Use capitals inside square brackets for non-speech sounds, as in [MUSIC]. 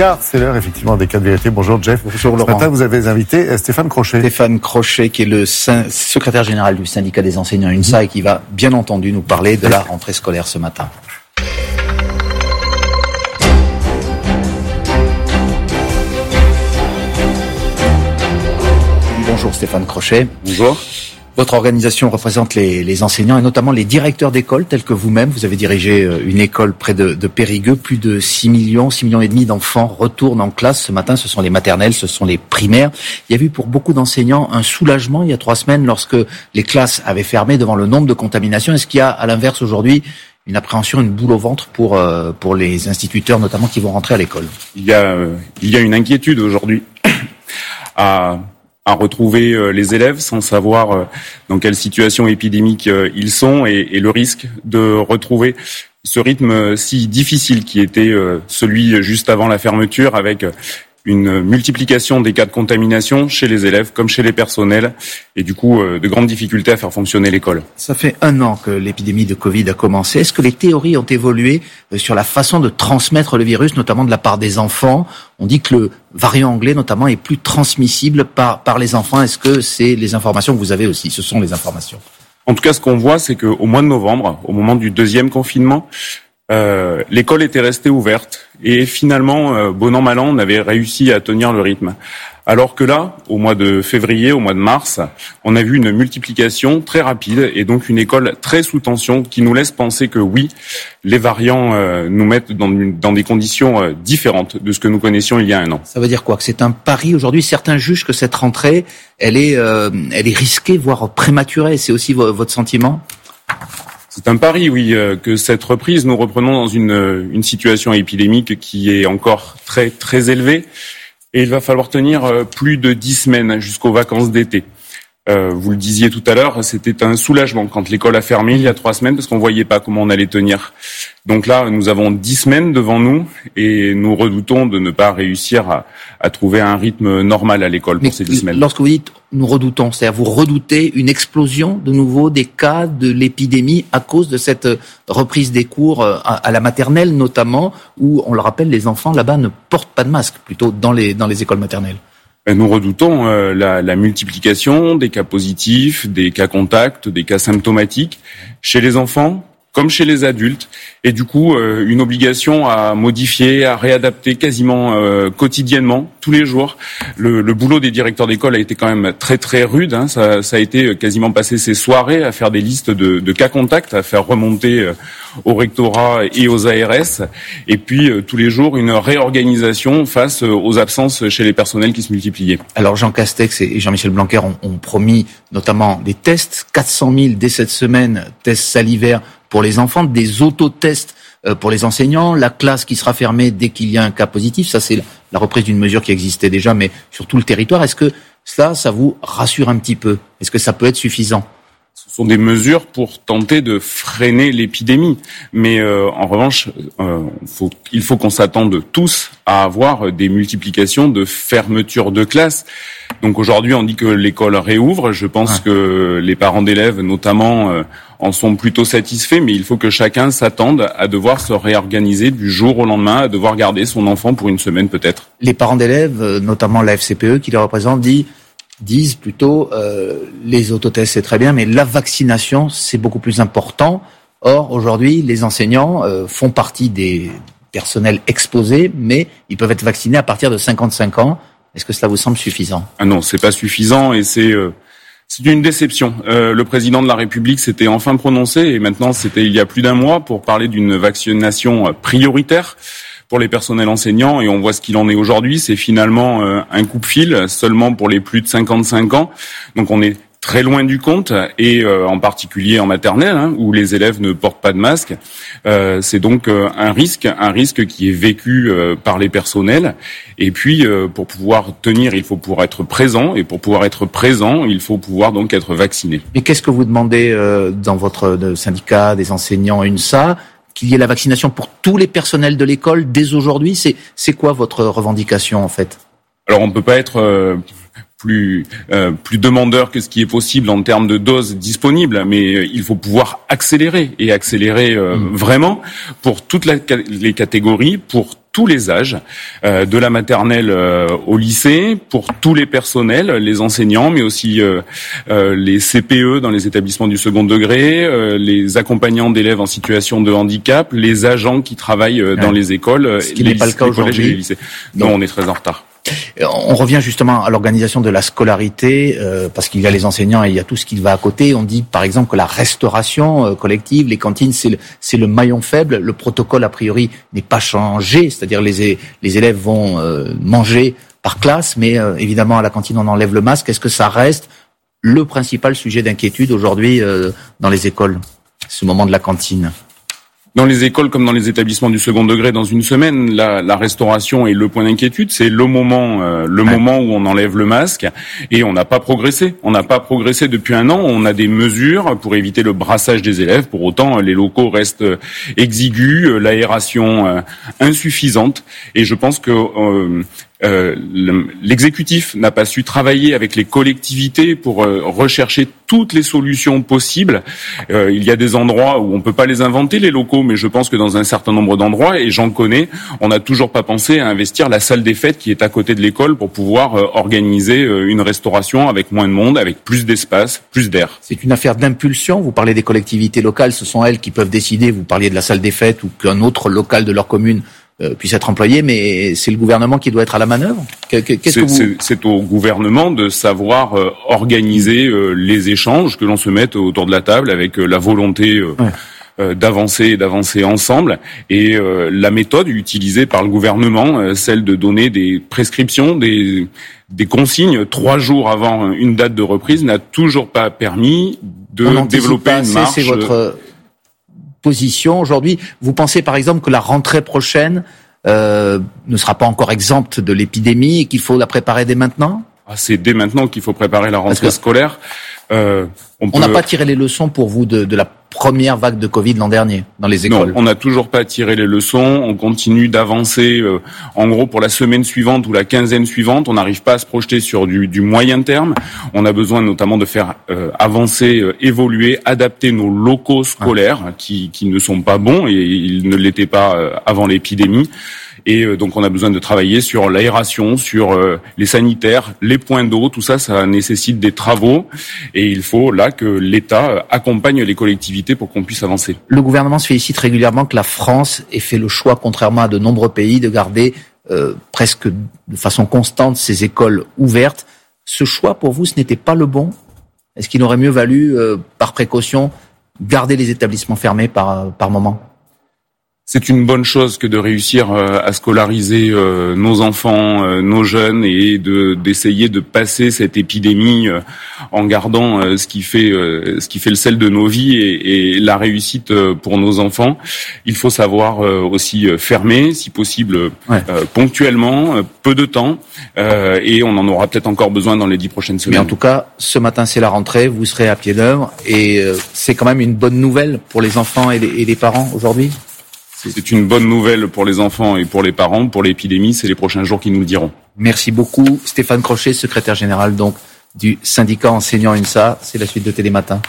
Car c'est l'heure effectivement des cas de vérité. Bonjour Jeff. Bonjour Ce Laurent. matin, vous avez invité euh, Stéphane Crochet. Stéphane Crochet, qui est le secrétaire général du syndicat des enseignants UNSA et qui va bien entendu nous parler de la rentrée scolaire ce matin. Bonjour Stéphane Crochet. Bonjour. Votre organisation représente les, les enseignants et notamment les directeurs d'école tels que vous-même. Vous avez dirigé euh, une école près de, de Périgueux. Plus de 6 millions, 6 millions et demi d'enfants retournent en classe ce matin. Ce sont les maternelles, ce sont les primaires. Il y a eu pour beaucoup d'enseignants un soulagement il y a trois semaines lorsque les classes avaient fermé devant le nombre de contaminations. Est-ce qu'il y a à l'inverse aujourd'hui une appréhension, une boule au ventre pour, euh, pour les instituteurs notamment qui vont rentrer à l'école? Il y a, euh, il y a une inquiétude aujourd'hui [COUGHS] à retrouver euh, les élèves sans savoir euh, dans quelle situation épidémique euh, ils sont et, le risque de retrouver ce rythme si difficile qui était celui juste avant la fermeture avec une multiplication des cas de contamination chez les élèves comme chez les personnels et du coup euh, de grandes difficultés à faire fonctionner l'école. Ça fait un an que l'épidémie de Covid a commencé. Est-ce que les théories ont évolué euh, sur la façon de transmettre le virus, notamment de la part des enfants? On dit que le variant anglais, notamment, est plus transmissible par, par les enfants. Est-ce que c'est les informations que vous avez aussi? Ce sont les informations. En tout cas, ce qu'on voit, c'est qu'au mois de novembre, au moment du deuxième confinement, euh, l'école était restée ouverte et finalement, euh, bon an mal an, on avait réussi à tenir le rythme. Alors que là, au mois de février, au mois de mars, on a vu une multiplication très rapide et donc une école très sous tension qui nous laisse penser que oui, les variants euh, nous mettent dans, dans des conditions différentes de ce que nous connaissions il y a un an. Ça veut dire quoi? Que c'est un pari aujourd'hui? Certains jugent que cette rentrée, elle est, elle est risquée, voire prématurée. C'est aussi vo- votre sentiment? C'est un pari, oui, euh, que cette reprise, nous reprenons dans une, euh, une situation épidémique qui est encore très très élevée, et il va falloir tenir euh, plus de dix semaines jusqu'aux vacances d'été. Euh, vous le disiez tout à l'heure, c'était un soulagement quand l'école a fermé il y a trois semaines parce qu'on voyait pas comment on allait tenir. Donc là, nous avons dix semaines devant nous et nous redoutons de ne pas réussir à, à trouver un rythme normal à l'école Mais pour ces dix semaines. lorsque vous dites nous redoutons, c'est-à-dire vous redoutez une explosion de nouveau des cas de l'épidémie à cause de cette euh, reprise des cours euh, à, la maternelle notamment, où on le rappelle, les enfants là-bas ne portent pas de masque, plutôt dans les écoles maternelles. Nous redoutons euh, la multiplication des cas positifs, des cas contacts, des cas symptomatiques chez les enfants comme chez les adultes, et du coup euh, une obligation à modifier, à réadapter quasiment euh, quotidiennement, tous les jours. Le, le boulot des directeurs d'école a été quand même très très rude. hein. Ça, ça a été quasiment passer ses soirées à faire des listes de, de cas contacts, à faire remonter euh, au rectorat et aux ARS, et puis euh, tous les jours une réorganisation face euh, aux absences chez les personnels qui se multipliaient. Alors Jean Castex et Jean-Michel Blanquer ont, ont promis notamment des tests, 400 000 dès cette semaine, tests salivaires pour les enfants, des autotests euh, pour les enseignants, la classe qui sera fermée dès qu'il y a un cas positif. Ça, c'est la- la reprise d'une mesure qui existait déjà, mais sur tout le territoire. Est-ce que cela, ça vous rassure un petit peu? Est-ce que ça peut être suffisant? Ce sont des mesures pour tenter de freiner l'épidémie. Mais euh, en revanche, euh, faut- il faut qu'on s'attende tous à avoir des multiplications de fermetures de classes. Donc aujourd'hui, on dit que l'école réouvre. Je pense Ouais. que les parents d'élèves, notamment, euh, en sont plutôt satisfaits. Mais il faut que chacun s'attende à devoir se réorganiser du jour au lendemain, à devoir garder son enfant pour une semaine peut-être. Les parents d'élèves, euh, notamment la FCPE qui les représente, dit, disent plutôt euh, les autotests c'est très bien, mais la vaccination c'est beaucoup plus important. Or aujourd'hui, les enseignants euh, font partie des personnels exposés, mais ils peuvent être vaccinés à partir de 55 ans. Est-ce que cela vous semble suffisant? Ah non, c'est pas suffisant et c'est euh, c'est une déception. Euh, le président de la République s'était enfin prononcé et maintenant c'était il y a plus d'un mois pour parler d'une vaccination euh, prioritaire pour les personnels enseignants et on voit ce qu'il en est aujourd'hui. C'est finalement euh, un coup de fil seulement pour les plus de 55 ans. Donc on est très loin du compte et euh, en particulier en maternelle hein, où les élèves ne portent pas de masque. Euh, c'est donc euh, un risque, un risque qui est vécu euh, par les personnels. Et puis euh, pour pouvoir tenir, il faut pouvoir être présent et pour pouvoir être présent, il faut pouvoir donc être vacciné. Mais qu'est-ce que vous demandez euh, dans votre syndicat des enseignants UNSA qu'il y ait la vaccination pour tous les personnels de l'école dès aujourd'hui? C'est c'est quoi votre revendication en fait? Alors on ne peut pas être euh, plus euh, plus demandeur que ce qui est possible en termes de doses disponibles, mais euh, il faut pouvoir accélérer et accélérer euh, vraiment pour toutes la- les catégories, pour tous les âges, euh, de la maternelle euh, au lycée, pour tous les personnels, les enseignants, mais aussi euh, les CPE dans les établissements du second degré, les accompagnants d'élèves en situation de handicap, les agents qui travaillent dans les écoles, Ce qui n'est pas le cas aujourd'hui. Non, on est très en retard. On revient justement à l'organisation de la scolarité, euh, parce qu'il y a les enseignants et il y a tout ce qui va à côté. On dit par exemple que la restauration euh, collective, les cantines, c'est le, maillon faible. Le protocole, a priori, n'est pas changé, c'est-à-dire les, les élèves vont euh, manger par classe, mais évidemment à la cantine on enlève le masque. Est-ce que ça reste le principal sujet d'inquiétude aujourd'hui dans les écoles, ce moment de la cantine? Dans les écoles comme dans les établissements du second degré dans une semaine, la, la restauration est le point d'inquiétude. C'est le moment, euh, le moment où on enlève le masque et on n'a pas progressé. On n'a pas progressé depuis un an. On a des mesures pour éviter le brassage des élèves. Pour autant, les locaux restent exigus, euh, l'aération euh, insuffisante. Et je pense que euh, l'exécutif n'a pas su travailler avec les collectivités pour euh, rechercher toutes les solutions possibles. Euh, il y a des endroits où on peut pas les inventer les locaux, mais je pense que dans un certain nombre d'endroits, et j'en connais, on n'a toujours pas pensé à investir la salle des fêtes qui est à côté de l'école pour pouvoir organiser une restauration avec moins de monde, avec plus d'espace, plus d'air. C'est une affaire d'impulsion. Vous parlez des collectivités locales, ce sont elles qui peuvent décider. Vous parliez de la salle des fêtes ou qu'un autre local de leur commune euh, puisse être employé, mais c'est le gouvernement qui doit être à la manœuvre. C'est au gouvernement de savoir euh, organiser euh, les échanges, que l'on se mette autour de la table avec la volonté. d'avancer et d'avancer ensemble et la méthode utilisée par le gouvernement celle de donner des prescriptions des des consignes trois jours avant une date de reprise n'a toujours pas permis de développer une marche c'est votre aujourd'hui. Vous pensez par exemple que la rentrée prochaine euh, ne sera pas encore exempte de l'épidémie et qu'il faut la préparer dès maintenant? Ah, C'est dès maintenant qu'il faut préparer la rentrée scolaire. Euh, on n'a pas tiré les leçons pour vous de, de la première vague de Covid l'an dernier dans les écoles Non, on n'a toujours pas tiré les leçons. On continue d'avancer. Euh, en gros, pour la semaine suivante ou la quinzaine suivante, on n'arrive pas à se projeter sur du, du, moyen terme. On a besoin notamment de faire euh, avancer, euh, évoluer, adapter nos locaux scolaires qui, qui ne sont pas bons et ils ne l'étaient pas avant l'épidémie. Et euh, donc on a besoin de travailler sur l'aération, sur euh, les sanitaires, les points d'eau, tout ça, ça nécessite des travaux. Et il faut là que l'État euh, accompagne les collectivités pour qu'on puisse avancer. Le gouvernement se félicite régulièrement que la France ait fait le choix, contrairement à de nombreux pays, de garder presque de façon constante ses écoles ouvertes. Ce choix, pour vous, ce n'était pas le bon? Est-ce qu'il aurait mieux valu, par précaution, garder les établissements fermés par, par moment? C'est une bonne chose que de réussir euh, à scolariser euh, nos enfants, euh, nos jeunes, et de d'essayer de passer cette épidémie en gardant ce qui fait ce qui fait le sel de nos vies et, et la réussite pour nos enfants. Il faut savoir aussi fermer, si possible, ponctuellement, peu de temps, et on en aura peut-être encore besoin dans les dix prochaines semaines. Mais en tout cas, ce matin c'est la rentrée, vous serez à pied d'œuvre, et c'est quand même une bonne nouvelle pour les enfants et les parents aujourd'hui? C'est une bonne nouvelle pour les enfants et pour les parents. Pour l'épidémie, c'est les prochains jours qui nous le diront. Merci beaucoup. Stéphane Crochet, secrétaire général donc du syndicat enseignant UNSA. C'est la suite de Télématin.